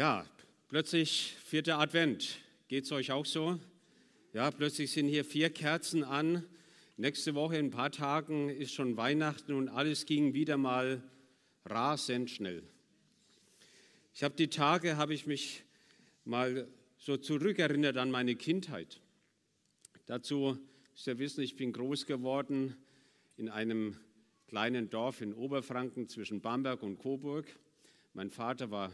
Ja, plötzlich vierter Advent. Geht es euch auch so? Ja, plötzlich sind hier vier Kerzen an. Nächste Woche, in ein paar Tagen, ist schon Weihnachten und alles ging wieder mal rasend schnell. Ich habe die Tage, habe ich mich mal so zurückerinnert an meine Kindheit. Dazu müsst ihr wissen, ich bin groß geworden in einem kleinen Dorf in Oberfranken zwischen Bamberg und Coburg. Mein Vater war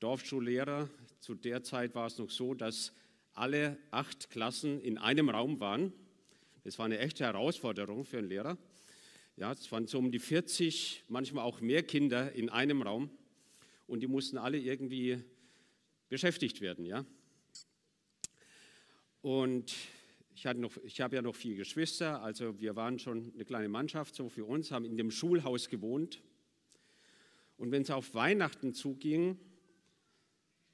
Dorfschullehrer. Zu der Zeit war es noch so, dass alle acht Klassen in einem Raum waren. Das war eine echte Herausforderung für einen Lehrer. Ja, es waren so um die 40, manchmal auch mehr Kinder in einem Raum und die mussten alle irgendwie beschäftigt werden. Ja? Und ich, ich habe ja noch vier Geschwister, also wir waren schon eine kleine Mannschaft so für uns, haben in dem Schulhaus gewohnt. Und wenn es auf Weihnachten zuging,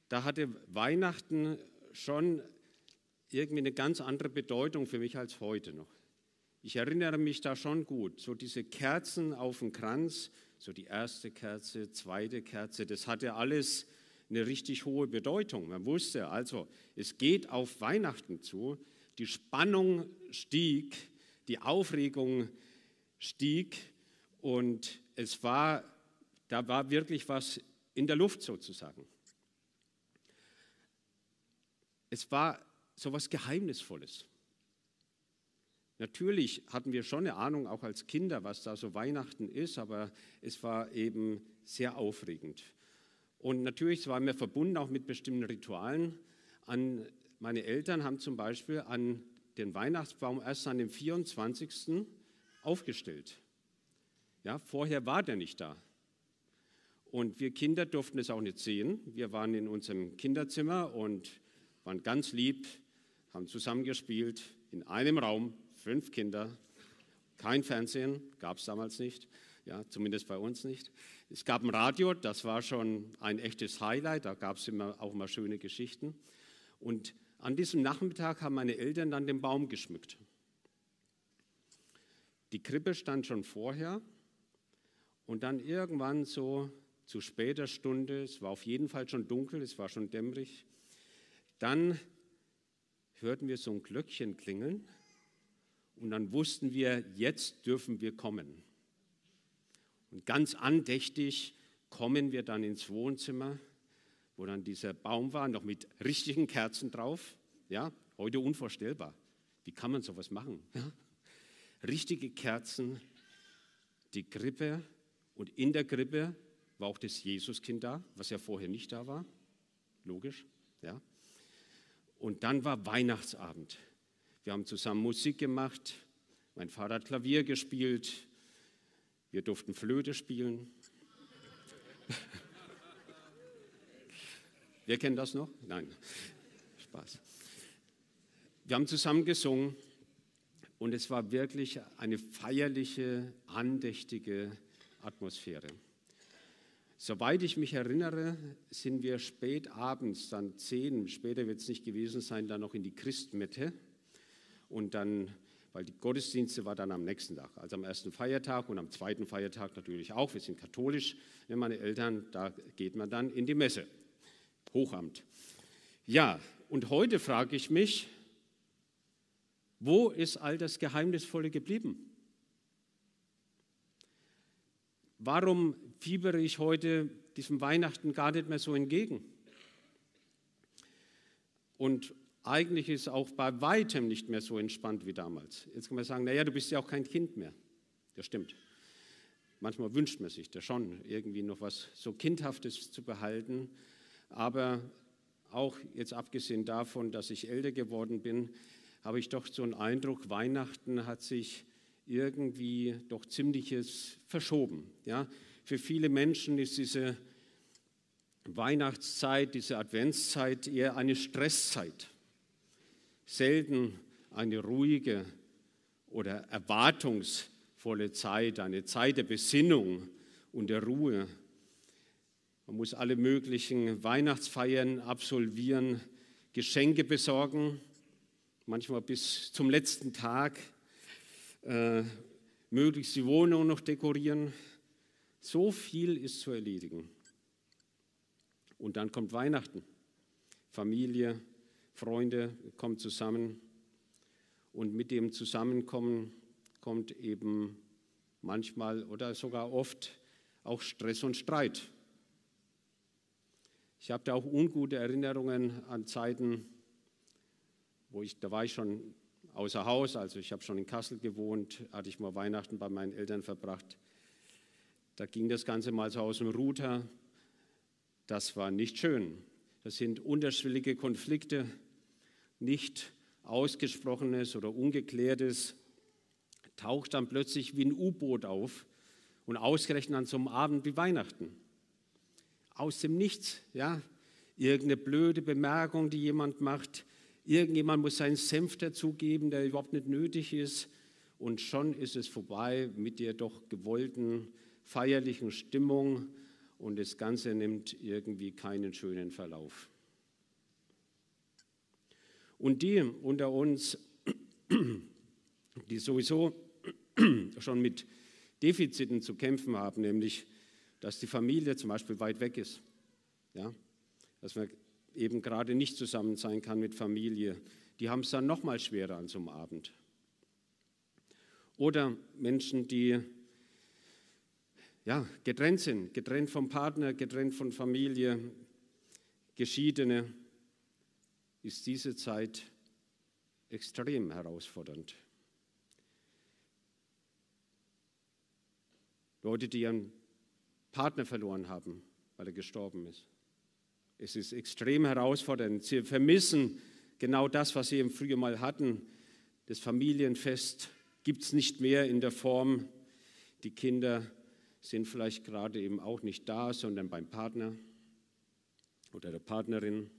da hatte Weihnachten schon irgendwie eine ganz andere Bedeutung für mich als heute noch. Ich erinnere mich da schon gut, so diese Kerzen auf dem Kranz, so die erste Kerze, zweite Kerze, das hatte alles eine richtig hohe Bedeutung. Man wusste also, es geht auf Weihnachten zu, die Spannung stieg, die Aufregung stieg und es war, da war wirklich was in der Luft sozusagen. Es war so etwas Geheimnisvolles. Natürlich hatten wir schon eine Ahnung, auch als Kinder, was da so Weihnachten ist, aber es war eben sehr aufregend. Und natürlich waren wir verbunden auch mit bestimmten Ritualen. An, meine Eltern haben zum Beispiel an den Weihnachtsbaum erst an dem 24. aufgestellt. Ja, vorher war der nicht da. Und wir Kinder durften es auch nicht sehen. Wir waren in unserem Kinderzimmer und waren ganz lieb, haben zusammengespielt in einem Raum, fünf Kinder, kein Fernsehen, gab es damals nicht, ja, zumindest bei uns nicht. Es gab ein Radio, das war schon ein echtes Highlight, da gab es immer, auch mal schöne Geschichten. Und an diesem Nachmittag haben meine Eltern dann den Baum geschmückt. Die Krippe stand schon vorher und dann irgendwann so zu später Stunde, es war auf jeden Fall schon dunkel, es war schon dämmerig, dann hörten wir so ein Glöckchen klingeln und dann wussten wir, jetzt dürfen wir kommen. Und ganz andächtig kommen wir dann ins Wohnzimmer, wo dann dieser Baum war, noch mit richtigen Kerzen drauf. Ja, heute unvorstellbar. Wie kann man sowas machen? Ja? Richtige Kerzen, die Krippe und in der Krippe war auch das Jesuskind da, was ja vorher nicht da war. Logisch, ja. Und dann war Weihnachtsabend. Wir haben zusammen Musik gemacht. Mein Vater hat Klavier gespielt. Wir durften Flöte spielen. Wer kennt das noch? Nein, Spaß. Wir haben zusammen gesungen und es war wirklich eine feierliche, andächtige Atmosphäre. Soweit ich mich erinnere, sind wir spät abends, dann zehn, später wird es nicht gewesen sein, dann noch in die Christmette und dann, weil die Gottesdienste war dann am nächsten Tag, also am ersten Feiertag und am zweiten Feiertag natürlich auch. Wir sind katholisch, wenn meine Eltern, da geht man dann in die Messe, Hochamt. Ja, und heute frage ich mich, wo ist all das Geheimnisvolle geblieben? Warum fiebere ich heute diesem Weihnachten gar nicht mehr so entgegen? Und eigentlich ist auch bei weitem nicht mehr so entspannt wie damals. Jetzt kann man sagen, naja, du bist ja auch kein Kind mehr. Das stimmt. Manchmal wünscht man sich da schon, irgendwie noch was so Kindhaftes zu behalten. Aber auch jetzt abgesehen davon, dass ich älter geworden bin, habe ich doch so einen Eindruck, Weihnachten hat sich irgendwie doch ziemliches verschoben. Ja? Für viele Menschen ist diese Weihnachtszeit, diese Adventszeit eher eine Stresszeit. Selten eine ruhige oder erwartungsvolle Zeit, eine Zeit der Besinnung und der Ruhe. Man muss alle möglichen Weihnachtsfeiern absolvieren, Geschenke besorgen, manchmal bis zum letzten Tag äh, möglichst die Wohnung noch dekorieren. So viel ist zu erledigen. Und dann kommt Weihnachten. Familie, Freunde kommen zusammen. Und mit dem Zusammenkommen kommt eben manchmal oder sogar oft auch Stress und Streit. Ich habe da auch ungute Erinnerungen an Zeiten, wo ich, da war ich schon außer Haus, also ich habe schon in Kassel gewohnt, hatte ich mal Weihnachten bei meinen Eltern verbracht. Da ging das Ganze mal so aus dem Ruder. Das war nicht schön. Das sind unterschwellige Konflikte, nicht ausgesprochenes oder ungeklärtes, taucht dann plötzlich wie ein U-Boot auf und ausgerechnet an so einem Abend wie Weihnachten. Aus dem Nichts, ja, irgendeine blöde Bemerkung, die jemand macht, Irgendjemand muss seinen Senf dazugeben, der überhaupt nicht nötig ist. Und schon ist es vorbei mit der doch gewollten feierlichen Stimmung und das Ganze nimmt irgendwie keinen schönen Verlauf. Und die unter uns, die sowieso schon mit Defiziten zu kämpfen haben, nämlich dass die Familie zum Beispiel weit weg ist, ja, dass man eben gerade nicht zusammen sein kann mit Familie, die haben es dann noch mal schwerer an so einem Abend. Oder Menschen, die ja, getrennt sind, getrennt vom Partner, getrennt von Familie, Geschiedene, ist diese Zeit extrem herausfordernd. Leute, die ihren Partner verloren haben, weil er gestorben ist. Es ist extrem herausfordernd. Sie vermissen genau das, was sie im Frühjahr mal hatten. Das Familienfest gibt es nicht mehr in der Form. Die Kinder sind vielleicht gerade eben auch nicht da, sondern beim Partner oder der Partnerin.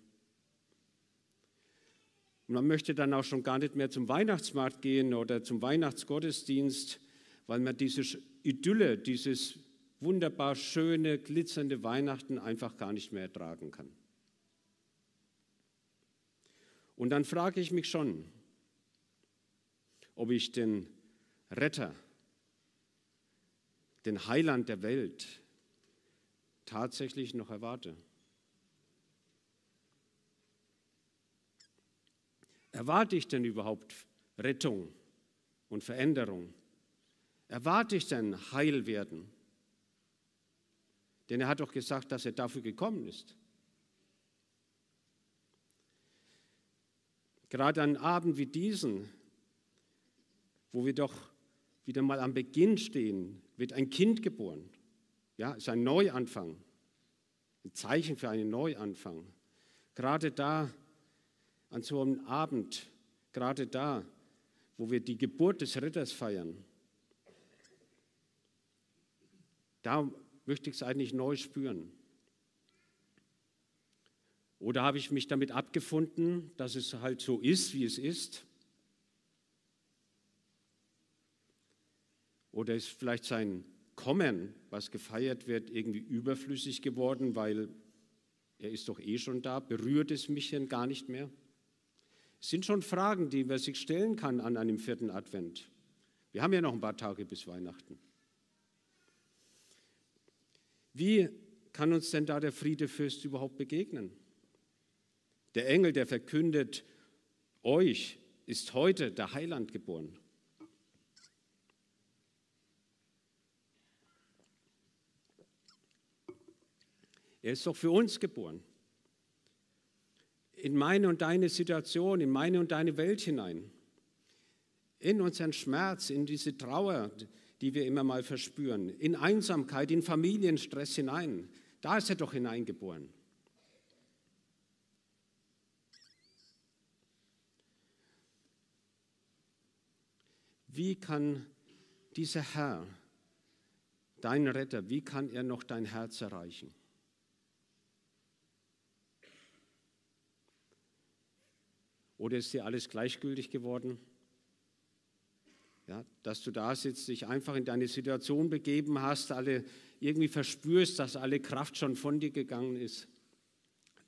Und man möchte dann auch schon gar nicht mehr zum Weihnachtsmarkt gehen oder zum Weihnachtsgottesdienst, weil man diese Idylle, dieses wunderbar schöne, glitzernde Weihnachten einfach gar nicht mehr ertragen kann. Und dann frage ich mich schon, ob ich den Retter, den Heiland der Welt tatsächlich noch erwarte. Erwarte ich denn überhaupt Rettung und Veränderung? Erwarte ich denn Heilwerden? Denn er hat doch gesagt, dass er dafür gekommen ist. Gerade an Abend wie diesen, wo wir doch wieder mal am Beginn stehen, wird ein Kind geboren. Ja, ist ein Neuanfang, ein Zeichen für einen Neuanfang. Gerade da, an so einem Abend, gerade da, wo wir die Geburt des Ritters feiern, da möchte ich es eigentlich neu spüren? Oder habe ich mich damit abgefunden, dass es halt so ist, wie es ist? Oder ist vielleicht sein Kommen, was gefeiert wird, irgendwie überflüssig geworden, weil er ist doch eh schon da, berührt es mich denn gar nicht mehr? Es sind schon Fragen, die man sich stellen kann an einem vierten Advent. Wir haben ja noch ein paar Tage bis Weihnachten. Wie kann uns denn da der Friedefürst überhaupt begegnen? Der Engel, der verkündet, euch ist heute der Heiland geboren. Er ist doch für uns geboren. In meine und deine Situation, in meine und deine Welt hinein. In unseren Schmerz, in diese Trauer, die wir immer mal verspüren, in Einsamkeit, in Familienstress hinein. Da ist er doch hineingeboren. Wie kann dieser Herr, dein Retter, wie kann er noch dein Herz erreichen? Oder ist dir alles gleichgültig geworden? Ja, dass du da sitzt, dich einfach in deine Situation begeben hast, alle irgendwie verspürst, dass alle Kraft schon von dir gegangen ist.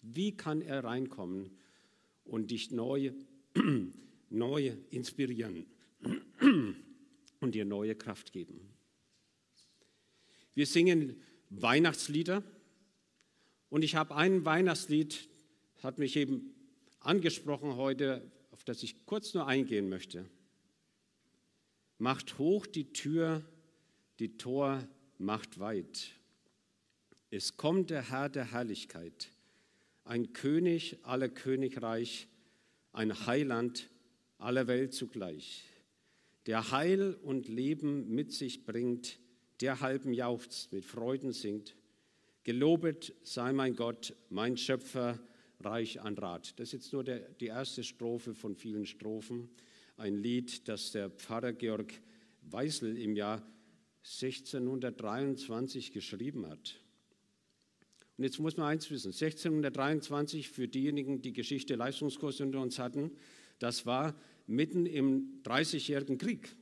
Wie kann er reinkommen und dich neu, neu inspirieren und dir neue Kraft geben? Wir singen Weihnachtslieder Und ich habe ein Weihnachtslied, hat mich eben angesprochen heute, auf das ich kurz nur eingehen möchte. Macht hoch die Tür, die Tor macht weit. Es kommt der Herr der Herrlichkeit, ein König aller Königreich, ein Heiland aller Welt zugleich, der Heil und Leben mit sich bringt, der halben jauchzt, mit Freuden singt. Gelobet sei mein Gott, mein Schöpfer, reich an Rat. Das ist jetzt nur der, die erste Strophe von vielen Strophen. Ein Lied, das der Pfarrer Georg Weisel im Jahr 1623 geschrieben hat. Und jetzt muss man eins wissen, 1623 für diejenigen, die Geschichte Leistungskurs unter uns hatten, das war mitten im Dreißigjährigen Krieg,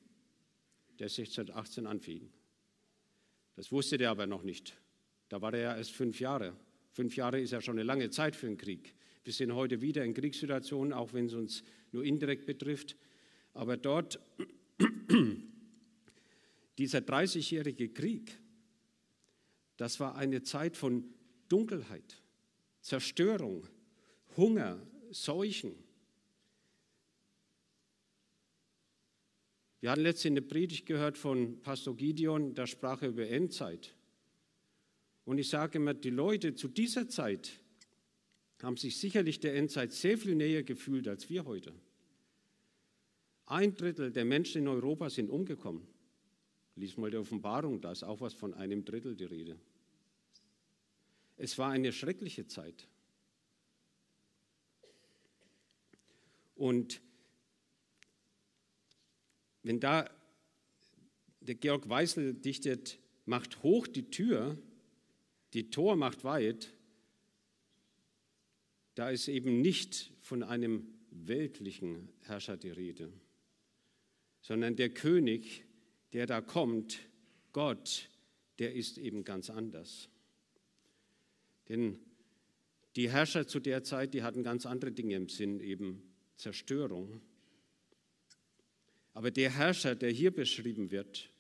der 1618 anfing. Das wusste der aber noch nicht. Da war er ja erst fünf Jahre. Fünf Jahre ist ja schon eine lange Zeit für einen Krieg. Wir sind heute wieder in Kriegssituationen, auch wenn es uns nur indirekt betrifft. Aber dort, dieser 30-jährige Krieg, das war eine Zeit von Dunkelheit, Zerstörung, Hunger, Seuchen. Wir hatten letztens eine Predigt gehört von Pastor Gideon, da sprach er über Endzeit. Und ich sage immer, die Leute zu dieser Zeit haben sich sicherlich der Endzeit sehr viel näher gefühlt als wir heute. Ein Drittel der Menschen in Europa sind umgekommen. Lies mal die Offenbarung, da ist auch was von einem Drittel die Rede. Es war eine schreckliche Zeit. Und wenn da der Georg Weisel dichtet, macht hoch die Tür, die Tor macht weit, da ist eben nicht von einem weltlichen Herrscher die Rede, sondern der König, der da kommt, Gott, der ist eben ganz anders. Denn die Herrscher zu der Zeit, die hatten ganz andere Dinge im Sinn, eben Zerstörung. Aber der Herrscher, der hier beschrieben wird,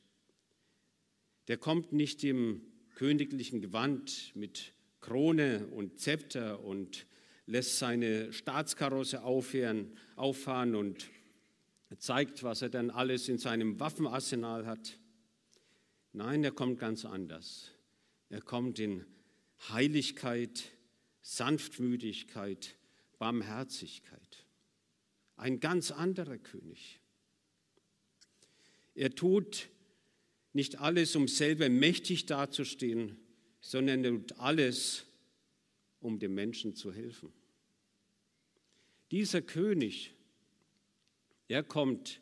der kommt nicht im königlichen Gewand mit Krone und Zepter und lässt seine Staatskarosse auffahren, auffahren und zeigt, was er dann alles in seinem Waffenarsenal hat. Nein, er kommt ganz anders. Er kommt in Heiligkeit, Sanftmütigkeit, Barmherzigkeit. Ein ganz anderer König. Er tut nicht alles, um selber mächtig dazustehen, sondern er tut alles, um dem Menschen zu helfen. Dieser König, er kommt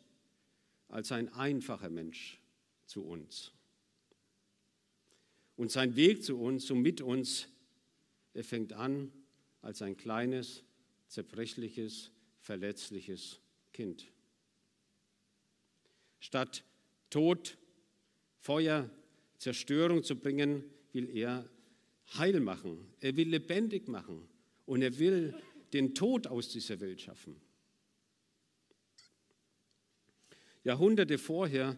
als ein einfacher Mensch zu uns. Und sein Weg zu uns und mit uns, er fängt an als ein kleines, zerbrechliches, verletzliches Kind. Statt Tod, Feuer, Zerstörung zu bringen, will er heil machen. Er will lebendig machen. Und er will den Tod aus dieser Welt schaffen. Jahrhunderte vorher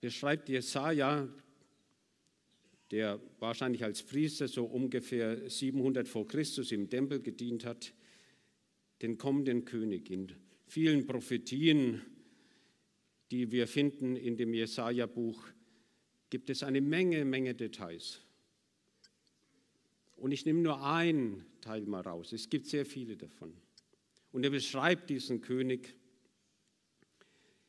beschreibt Jesaja der wahrscheinlich als Priester so ungefähr 700 vor Christus im Tempel gedient hat, den kommenden König. In vielen Prophetien, die wir finden in dem Jesaja-Buch, gibt es eine Menge, Menge Details. Und ich nehme nur einen Teil mal raus. Es gibt sehr viele davon. Und er beschreibt diesen König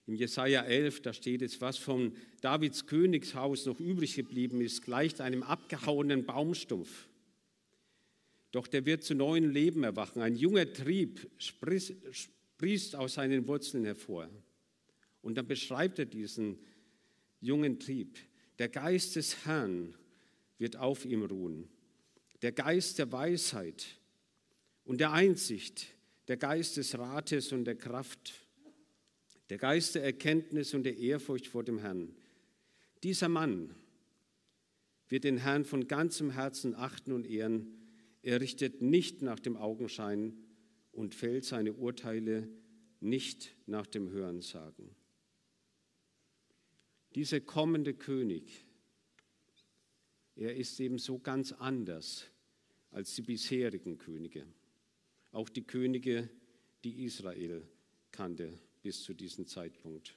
im Jesaja 11, da steht es, was von Davids Königshaus noch übrig geblieben ist, gleicht einem abgehauenen Baumstumpf. Doch der wird zu neuem Leben erwachen. Ein junger Trieb sprießt aus seinen Wurzeln hervor. Und dann beschreibt er diesen jungen Trieb. Der Geist des Herrn wird auf ihm ruhen. Der Geist der Weisheit und der Einsicht, der Geist des Rates und der Kraft der Geist der Erkenntnis und der Ehrfurcht vor dem Herrn. Dieser Mann wird den Herrn von ganzem Herzen achten und ehren. Er richtet nicht nach dem Augenschein und fällt seine Urteile nicht nach dem Hörensagen. Dieser kommende König, er ist eben so ganz anders als die bisherigen Könige, auch die Könige, die Israel kannte bis zu diesem Zeitpunkt.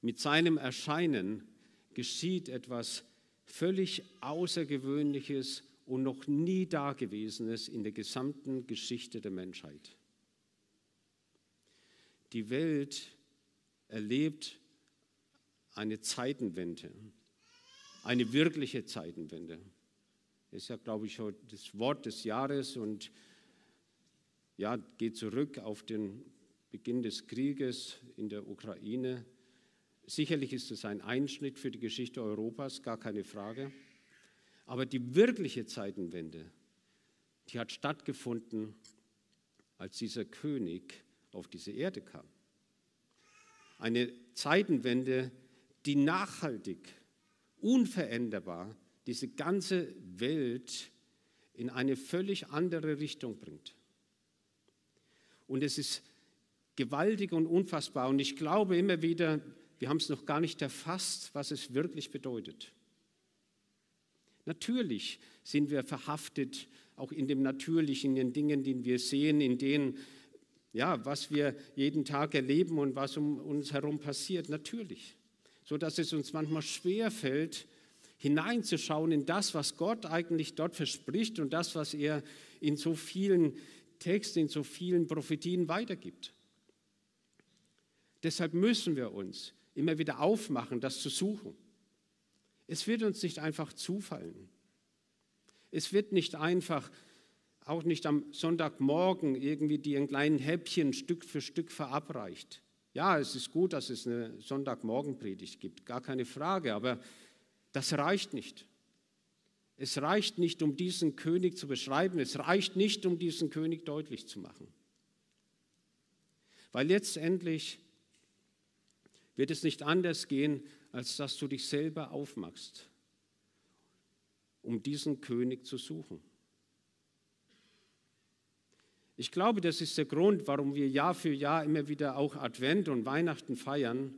Mit seinem Erscheinen geschieht etwas völlig Außergewöhnliches und noch nie Dagewesenes in der gesamten Geschichte der Menschheit. Die Welt erlebt eine Zeitenwende, eine wirkliche Zeitenwende. Das ist ja, glaube ich, das Wort des Jahres und ja, geht zurück auf den Beginn des Krieges in der Ukraine. Sicherlich ist es ein Einschnitt für die Geschichte Europas, gar keine Frage. Aber die wirkliche Zeitenwende, die hat stattgefunden, als dieser König auf diese Erde kam. Eine Zeitenwende, die nachhaltig, unveränderbar diese ganze Welt in eine völlig andere Richtung bringt. Und es ist gewaltig und unfassbar. Und ich glaube immer wieder, wir haben es noch gar nicht erfasst, was es wirklich bedeutet. Natürlich sind wir verhaftet, auch in dem Natürlichen, in den Dingen, die wir sehen, in denen, ja, was wir jeden Tag erleben und was um uns herum passiert. Natürlich. So dass es uns manchmal schwer fällt, hineinzuschauen in das, was Gott eigentlich dort verspricht und das, was er in so vielen Texten, in so vielen Prophetien weitergibt. Deshalb müssen wir uns immer wieder aufmachen, das zu suchen. Es wird uns nicht einfach zufallen. Es wird nicht einfach, auch nicht am Sonntagmorgen irgendwie die in kleinen Häppchen Stück für Stück verabreicht. Ja, es ist gut, dass es eine Sonntagmorgenpredigt gibt, gar keine Frage, aber das reicht nicht. Es reicht nicht, um diesen König zu beschreiben, es reicht nicht, um diesen König deutlich zu machen. Weil letztendlich wird es nicht anders gehen, als dass du dich selber aufmachst, um diesen König zu suchen. Ich glaube, das ist der Grund, warum wir Jahr für Jahr immer wieder auch Advent und Weihnachten feiern.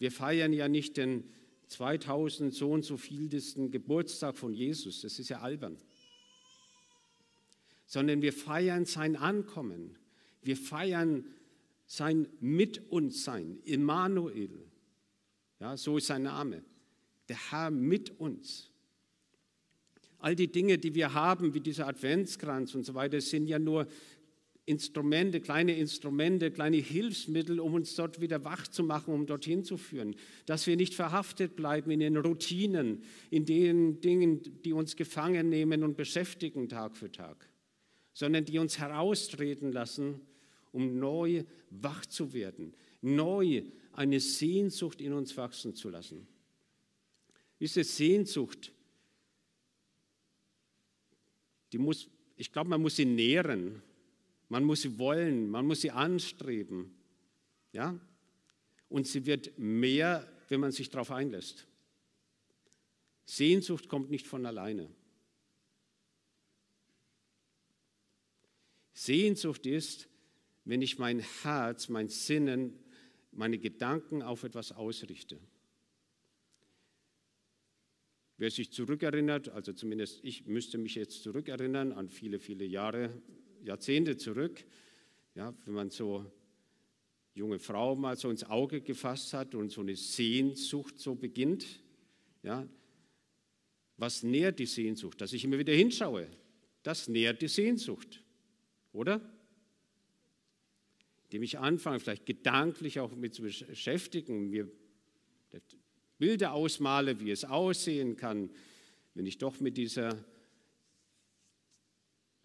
Wir feiern ja nicht den 2000 so und so vieltesten Geburtstag von Jesus, das ist ja albern, sondern wir feiern sein Ankommen, wir feiern sein Mit uns sein, Immanuel, ja, so ist sein Name, der Herr mit uns. All die Dinge, die wir haben, wie dieser Adventskranz und so weiter, sind ja nur Instrumente, kleine Instrumente, kleine Hilfsmittel, um uns dort wieder wach zu machen, um dorthin zu führen. Dass wir nicht verhaftet bleiben in den Routinen, in den Dingen, die uns gefangen nehmen und beschäftigen Tag für Tag, sondern die uns heraustreten lassen, um neu wach zu werden, neu eine Sehnsucht in uns wachsen zu lassen. Diese Sehnsucht, die muss, ich glaube, man muss sie nähren man muss sie wollen, man muss sie anstreben. Ja? Und sie wird mehr, wenn man sich darauf einlässt. Sehnsucht kommt nicht von alleine. Sehnsucht ist, wenn ich mein Herz, mein Sinnen, meine Gedanken auf etwas ausrichte. Wer sich zurückerinnert, also zumindest ich müsste mich jetzt zurückerinnern an viele, viele Jahre Jahrzehnte zurück, ja, wenn man so junge Frau mal so ins Auge gefasst hat und so eine Sehnsucht so beginnt, ja, was nährt die Sehnsucht? Dass ich immer wieder hinschaue, das nährt die Sehnsucht, oder? Indem ich anfange, vielleicht gedanklich auch mit zu beschäftigen, mir Bilder ausmale, wie es aussehen kann, wenn ich doch mit dieser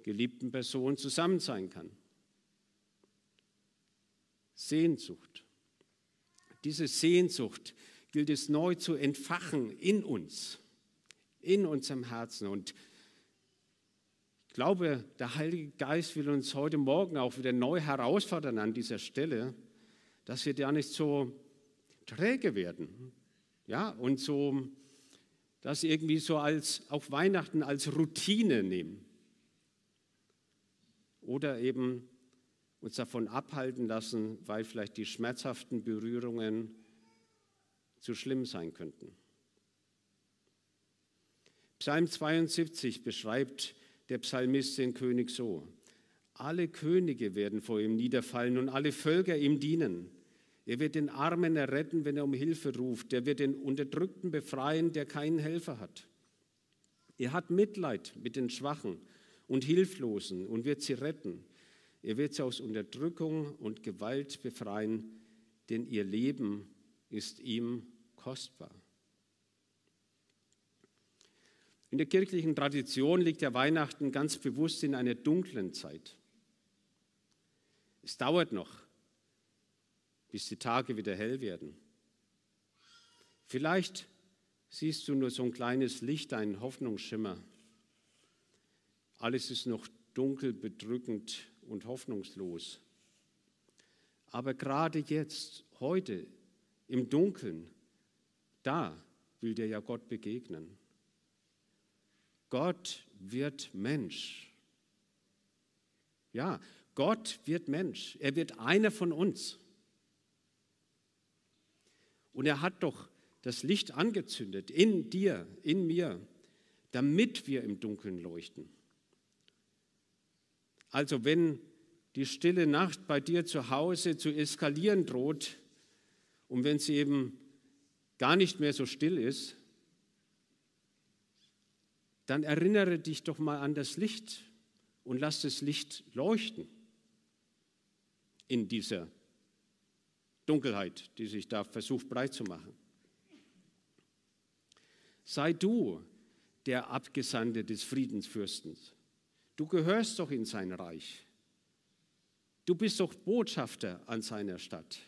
geliebten Person zusammen sein kann. Sehnsucht. Diese Sehnsucht gilt es neu zu entfachen in uns, in unserem Herzen. Und ich glaube, der Heilige Geist will uns heute Morgen auch wieder neu herausfordern an dieser Stelle, dass wir da nicht so träge werden. Ja, und so das irgendwie so als auf Weihnachten als Routine nehmen oder eben uns davon abhalten lassen, weil vielleicht die schmerzhaften Berührungen zu schlimm sein könnten. Psalm 72 beschreibt der Psalmist den König so. Alle Könige werden vor ihm niederfallen und alle Völker ihm dienen. Er wird den Armen erretten, wenn er um Hilfe ruft. Er wird den Unterdrückten befreien, der keinen Helfer hat. Er hat Mitleid mit den Schwachen und Hilflosen und wird sie retten. Er wird sie aus Unterdrückung und Gewalt befreien, denn ihr Leben ist ihm kostbar. In der kirchlichen Tradition liegt ja Weihnachten ganz bewusst in einer dunklen Zeit. Es dauert noch, bis die Tage wieder hell werden. Vielleicht siehst du nur so ein kleines Licht, einen Hoffnungsschimmer. Alles ist noch dunkel, bedrückend und hoffnungslos. Aber gerade jetzt, heute, im Dunkeln, da will dir ja Gott begegnen. Gott wird Mensch. Ja, Gott wird Mensch. Er wird einer von uns. Und er hat doch das Licht angezündet in dir, in mir, damit wir im Dunkeln leuchten. Also wenn die stille Nacht bei dir zu Hause zu eskalieren droht und wenn sie eben gar nicht mehr so still ist, dann erinnere dich doch mal an das Licht und lass das Licht leuchten in dieser Dunkelheit, die sich da versucht breit zu machen. Sei du der Abgesandte des Friedensfürstens. Du gehörst doch in sein Reich. Du bist doch Botschafter an seiner Stadt.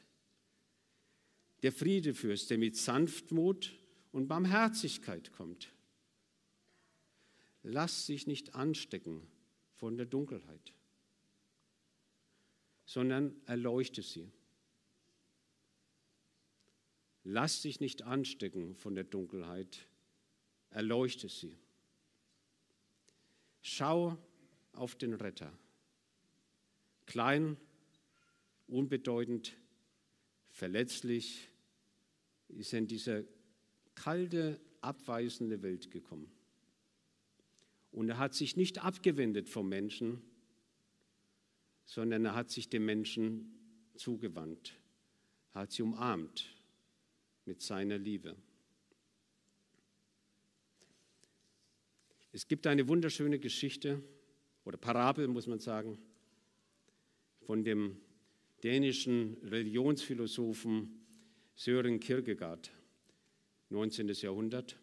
Der Friedefürst, der mit Sanftmut und Barmherzigkeit kommt. Lass dich nicht anstecken von der Dunkelheit, sondern erleuchte sie. Lass dich nicht anstecken von der Dunkelheit, erleuchte sie. Schau auf den Retter. Klein, unbedeutend, verletzlich ist er in diese kalte, abweisende Welt gekommen. Und er hat sich nicht abgewendet vom Menschen, sondern er hat sich dem Menschen zugewandt, hat sie umarmt mit seiner Liebe. Es gibt eine wunderschöne Geschichte oder Parabel, muss man sagen, von dem dänischen Religionsphilosophen Sören Kierkegaard, 19. Jahrhundert.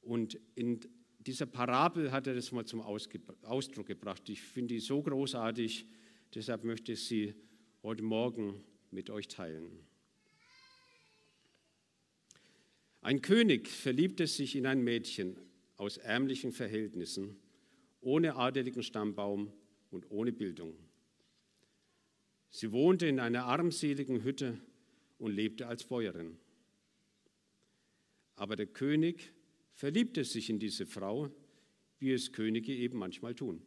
Und in dieser Parabel hat er das mal zum Ausdruck gebracht. Ich finde die so großartig, deshalb möchte ich sie heute Morgen mit euch teilen. Ein König verliebte sich in ein Mädchen aus ärmlichen Verhältnissen, ohne adeligen Stammbaum und ohne Bildung. Sie wohnte in einer armseligen Hütte und lebte als Bäuerin. Aber der König verliebte sich in diese Frau, wie es Könige eben manchmal tun.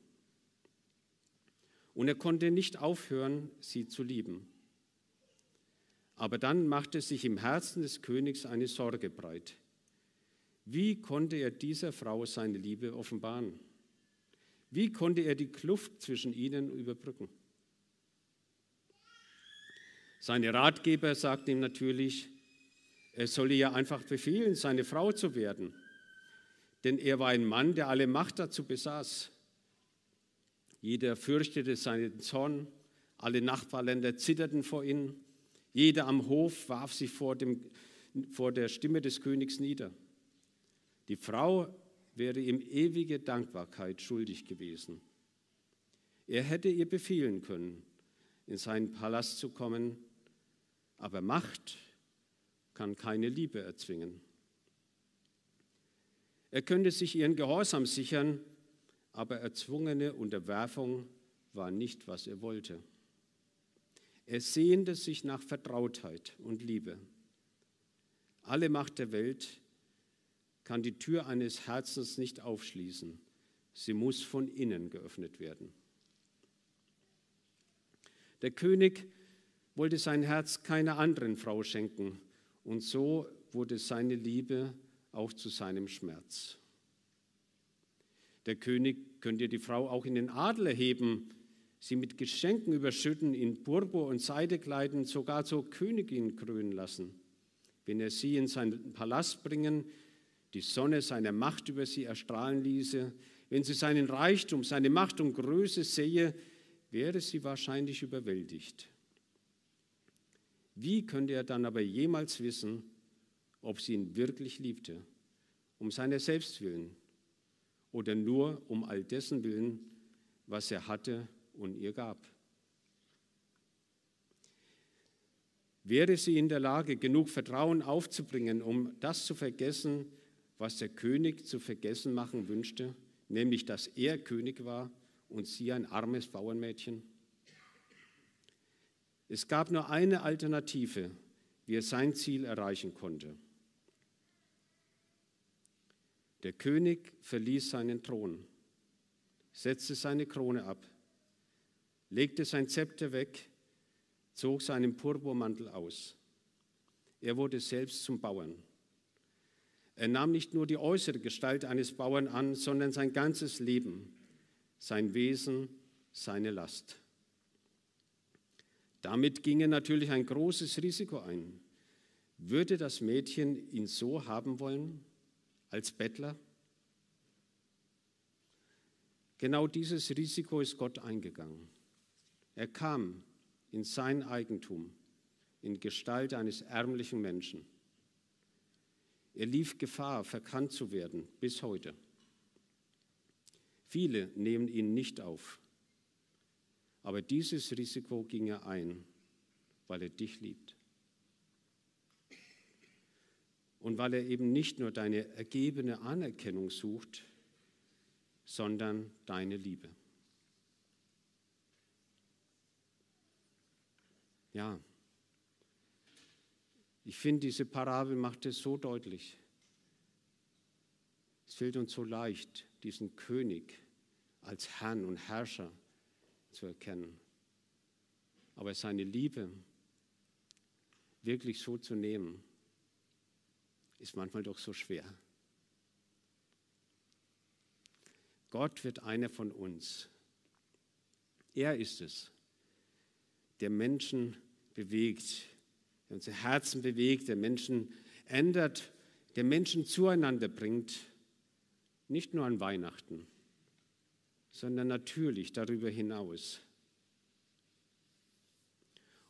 Und er konnte nicht aufhören, sie zu lieben. Aber dann machte sich im Herzen des Königs eine Sorge breit. Wie konnte er dieser Frau seine Liebe offenbaren? Wie konnte er die Kluft zwischen ihnen überbrücken? Seine Ratgeber sagten ihm natürlich, er solle ihr einfach befehlen, seine Frau zu werden denn er war ein Mann, der alle Macht dazu besaß. Jeder fürchtete seinen Zorn, alle Nachbarländer zitterten vor ihm, jeder am Hof warf sich vor, dem, vor der Stimme des Königs nieder. Die Frau wäre ihm ewige Dankbarkeit schuldig gewesen. Er hätte ihr befehlen können, in seinen Palast zu kommen, aber Macht kann keine Liebe erzwingen. Er könnte sich ihren Gehorsam sichern, aber erzwungene Unterwerfung war nicht, was er wollte. Er sehnte sich nach Vertrautheit und Liebe. Alle Macht der Welt kann die Tür eines Herzens nicht aufschließen. Sie muss von innen geöffnet werden. Der König wollte sein Herz keiner anderen Frau schenken und so wurde seine Liebe auch zu seinem Schmerz. Der König könnte die Frau auch in den Adel erheben, sie mit Geschenken überschütten, in Purpur und Seide kleiden, sogar zur Königin krönen lassen. Wenn er sie in seinen Palast bringen, die Sonne seiner Macht über sie erstrahlen ließe, wenn sie seinen Reichtum, seine Macht und Größe sehe, wäre sie wahrscheinlich überwältigt. Wie könnte er dann aber jemals wissen, ob sie ihn wirklich liebte, um seiner selbst willen oder nur um all dessen willen, was er hatte und ihr gab? Wäre sie in der Lage, genug Vertrauen aufzubringen, um das zu vergessen, was der König zu vergessen machen wünschte? nämlich dass er König war und sie ein armes Bauernmädchen? Es gab nur eine Alternative, wie er sein Ziel erreichen konnte. Der König verließ seinen Thron, setzte seine Krone ab, legte sein Zepter weg, zog seinen Purpurmantel aus. Er wurde selbst zum Bauern. Er nahm nicht nur die äußere Gestalt eines Bauern an, sondern sein ganzes Leben, sein Wesen, seine Last. Damit ging er natürlich ein großes Risiko ein. Würde das Mädchen ihn so haben wollen, als Bettler? Genau dieses Risiko ist Gott eingegangen. Er kam in sein Eigentum in Gestalt eines ärmlichen Menschen. Er lief Gefahr, verkannt zu werden, bis heute. Viele nehmen ihn nicht auf. Aber dieses Risiko ging er ein, weil er dich liebt. Und weil er eben nicht nur deine ergebene Anerkennung sucht, sondern deine Liebe. Ja, ich finde, diese Parabel macht es so deutlich. Es fällt uns so leicht, diesen König als Herrn und Herrscher zu erkennen. Aber seine Liebe wirklich so zu nehmen, ist manchmal doch so schwer. Gott wird einer von uns. Er ist es, der Menschen bewegt, der unsere Herzen bewegt, der Menschen ändert, der Menschen zueinander bringt, nicht nur an Weihnachten, sondern natürlich darüber hinaus.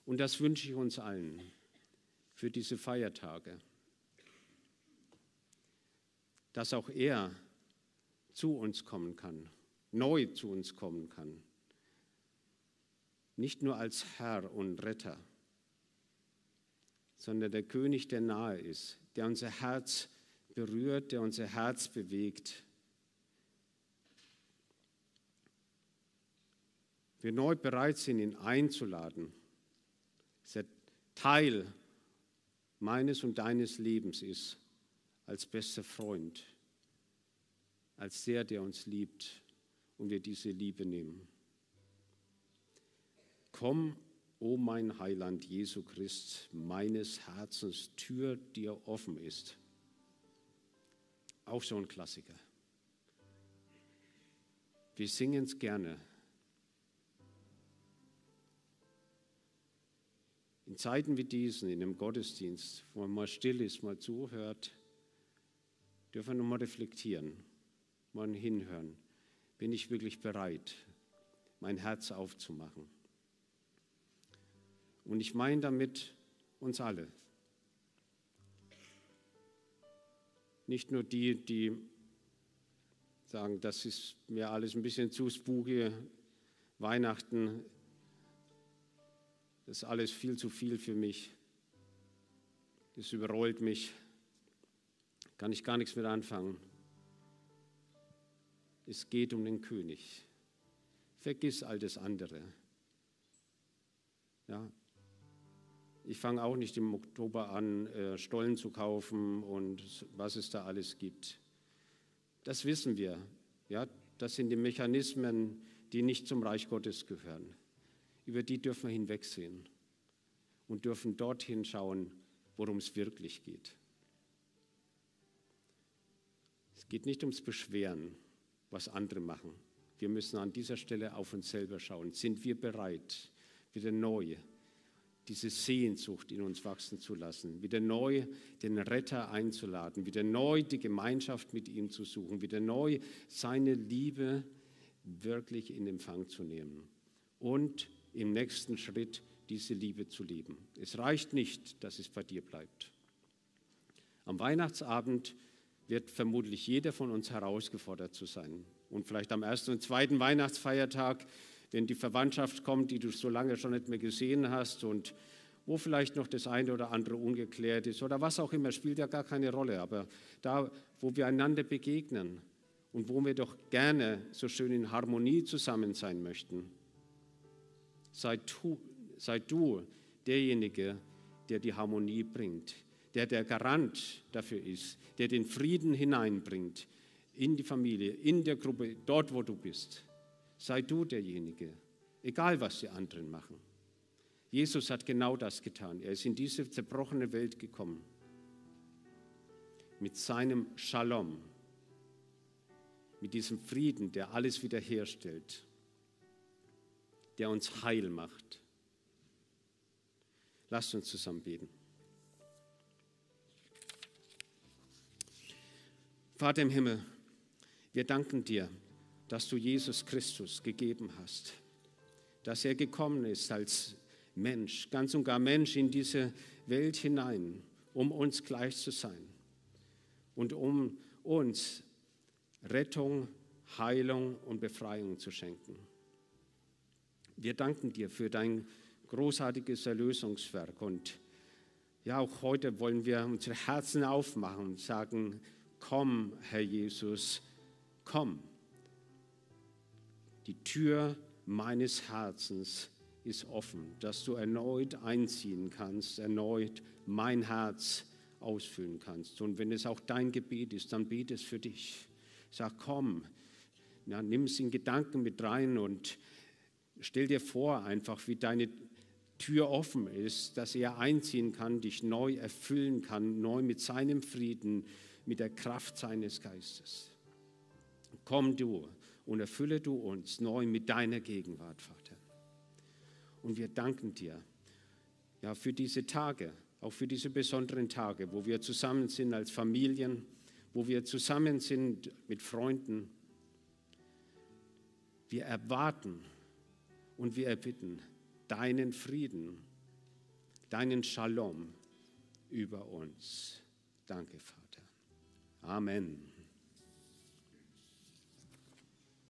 Und das wünsche ich uns allen für diese Feiertage, dass auch er zu uns kommen kann, neu zu uns kommen kann, nicht nur als Herr und Retter, sondern der König, der nahe ist, der unser Herz berührt, der unser Herz bewegt. Wir neu bereit sind, ihn einzuladen, dass er Teil meines und deines Lebens ist, als bester Freund, als der, der uns liebt und wir diese Liebe nehmen. Komm O mein Heiland Jesu Christ, meines Herzens Tür dir offen ist. Auch so ein Klassiker. Wir singen es gerne. In Zeiten wie diesen, in einem Gottesdienst, wo man mal still ist, mal zuhört, dürfen wir nochmal reflektieren, mal hinhören. Bin ich wirklich bereit, mein Herz aufzumachen? Und ich meine damit uns alle. Nicht nur die, die sagen, das ist mir alles ein bisschen zu spooky, Weihnachten, das ist alles viel zu viel für mich, das überrollt mich, kann ich gar nichts mit anfangen. Es geht um den König. Vergiss all das andere. Ja, ich fange auch nicht im Oktober an, äh, Stollen zu kaufen und was es da alles gibt. Das wissen wir. Ja, das sind die Mechanismen, die nicht zum Reich Gottes gehören. Über die dürfen wir hinwegsehen und dürfen dorthin schauen, worum es wirklich geht. Es geht nicht ums Beschweren, was andere machen. Wir müssen an dieser Stelle auf uns selber schauen. Sind wir bereit, wieder neu diese Sehnsucht in uns wachsen zu lassen, wieder neu den Retter einzuladen, wieder neu die Gemeinschaft mit ihm zu suchen, wieder neu seine Liebe wirklich in Empfang zu nehmen und im nächsten Schritt diese Liebe zu leben. Es reicht nicht, dass es bei dir bleibt. Am Weihnachtsabend wird vermutlich jeder von uns herausgefordert zu sein. Und vielleicht am ersten und zweiten Weihnachtsfeiertag, wenn die Verwandtschaft kommt, die du so lange schon nicht mehr gesehen hast und wo vielleicht noch das eine oder andere ungeklärt ist oder was auch immer, spielt ja gar keine Rolle. Aber da, wo wir einander begegnen und wo wir doch gerne so schön in Harmonie zusammen sein möchten, sei du, sei du derjenige, der die Harmonie bringt, der der Garant dafür ist, der den Frieden hineinbringt in die Familie, in der Gruppe, dort, wo du bist. Sei du derjenige, egal was die anderen machen. Jesus hat genau das getan. Er ist in diese zerbrochene Welt gekommen mit seinem Shalom, mit diesem Frieden, der alles wiederherstellt, der uns heil macht. Lasst uns zusammen beten. Vater im Himmel, wir danken dir, dass du Jesus Christus gegeben hast, dass er gekommen ist als Mensch, ganz und gar Mensch in diese Welt hinein, um uns gleich zu sein und um uns Rettung, Heilung und Befreiung zu schenken. Wir danken dir für dein großartiges Erlösungswerk und ja, auch heute wollen wir unsere Herzen aufmachen und sagen, komm, Herr Jesus, komm. Die Tür meines Herzens ist offen, dass du erneut einziehen kannst, erneut mein Herz ausfüllen kannst. Und wenn es auch dein Gebet ist, dann bete es für dich. Sag, komm, ja, nimm es in Gedanken mit rein und stell dir vor einfach, wie deine Tür offen ist, dass er einziehen kann, dich neu erfüllen kann, neu mit seinem Frieden, mit der Kraft seines Geistes. Komm du und erfülle du uns neu mit deiner Gegenwart, Vater. Und wir danken dir ja, für diese Tage, auch für diese besonderen Tage, wo wir zusammen sind als Familien, wo wir zusammen sind mit Freunden. Wir erwarten und wir erbitten deinen Frieden, deinen Shalom über uns. Danke, Vater. Amen.